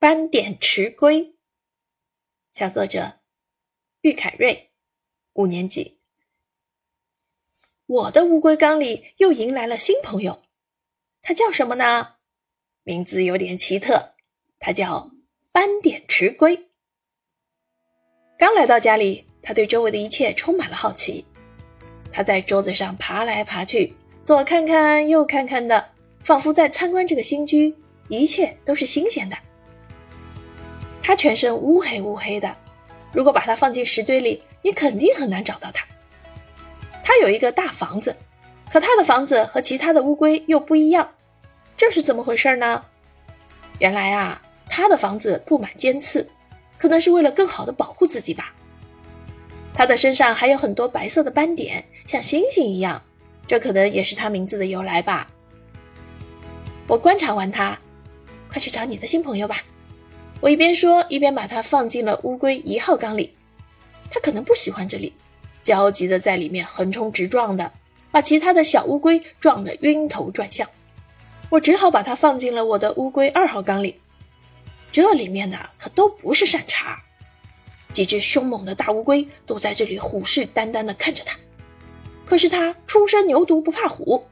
斑点池龟，小作者玉凯瑞，五年级。我的乌龟缸里又迎来了新朋友，它叫什么呢？名字有点奇特，它叫斑点池龟。刚来到家里，它对周围的一切充满了好奇。它在桌子上爬来爬去，左看看右看看的，仿佛在参观这个新居，一切都是新鲜的。它全身乌黑乌黑的，如果把它放进石堆里，你肯定很难找到它。它有一个大房子，可它的房子和其他的乌龟又不一样，这是怎么回事呢？原来啊，它的房子布满尖刺，可能是为了更好的保护自己吧。它的身上还有很多白色的斑点，像星星一样，这可能也是它名字的由来吧。我观察完它，快去找你的新朋友吧。我一边说，一边把它放进了乌龟一号缸里。它可能不喜欢这里，焦急的在里面横冲直撞的，把其他的小乌龟撞得晕头转向。我只好把它放进了我的乌龟二号缸里。这里面的可都不是善茬，几只凶猛的大乌龟都在这里虎视眈眈地看着它。可是它初生牛犊不怕虎，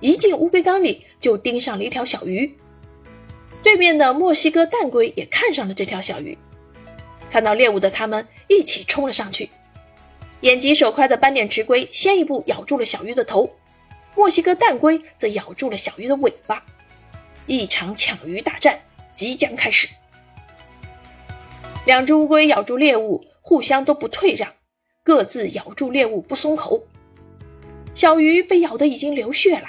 一进乌龟缸里就盯上了一条小鱼。对面的墨西哥蛋龟也看上了这条小鱼，看到猎物的他们一起冲了上去。眼疾手快的斑点池龟先一步咬住了小鱼的头，墨西哥蛋龟则咬住了小鱼的尾巴。一场抢鱼大战即将开始。两只乌龟咬住猎物，互相都不退让，各自咬住猎物不松口。小鱼被咬得已经流血了。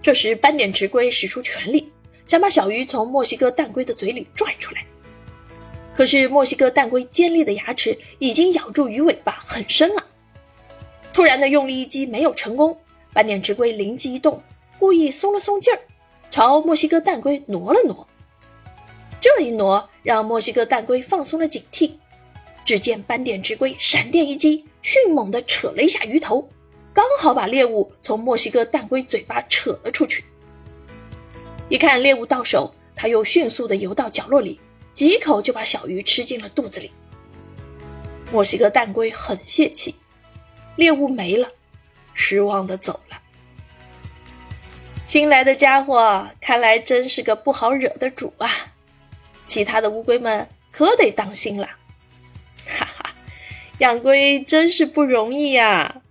这时，斑点池龟使出全力。想把小鱼从墨西哥蛋龟的嘴里拽出来，可是墨西哥蛋龟尖利的牙齿已经咬住鱼尾巴很深了。突然的用力一击没有成功，斑点池龟灵机一动，故意松了松劲儿，朝墨西哥蛋龟挪了挪。这一挪让墨西哥蛋龟放松了警惕。只见斑点池龟闪电一击，迅猛地扯了一下鱼头，刚好把猎物从墨西哥蛋龟嘴巴扯了出去。一看猎物到手，他又迅速地游到角落里，几口就把小鱼吃进了肚子里。墨西哥蛋龟很泄气，猎物没了，失望地走了。新来的家伙看来真是个不好惹的主啊！其他的乌龟们可得当心了。哈哈，养龟真是不容易呀。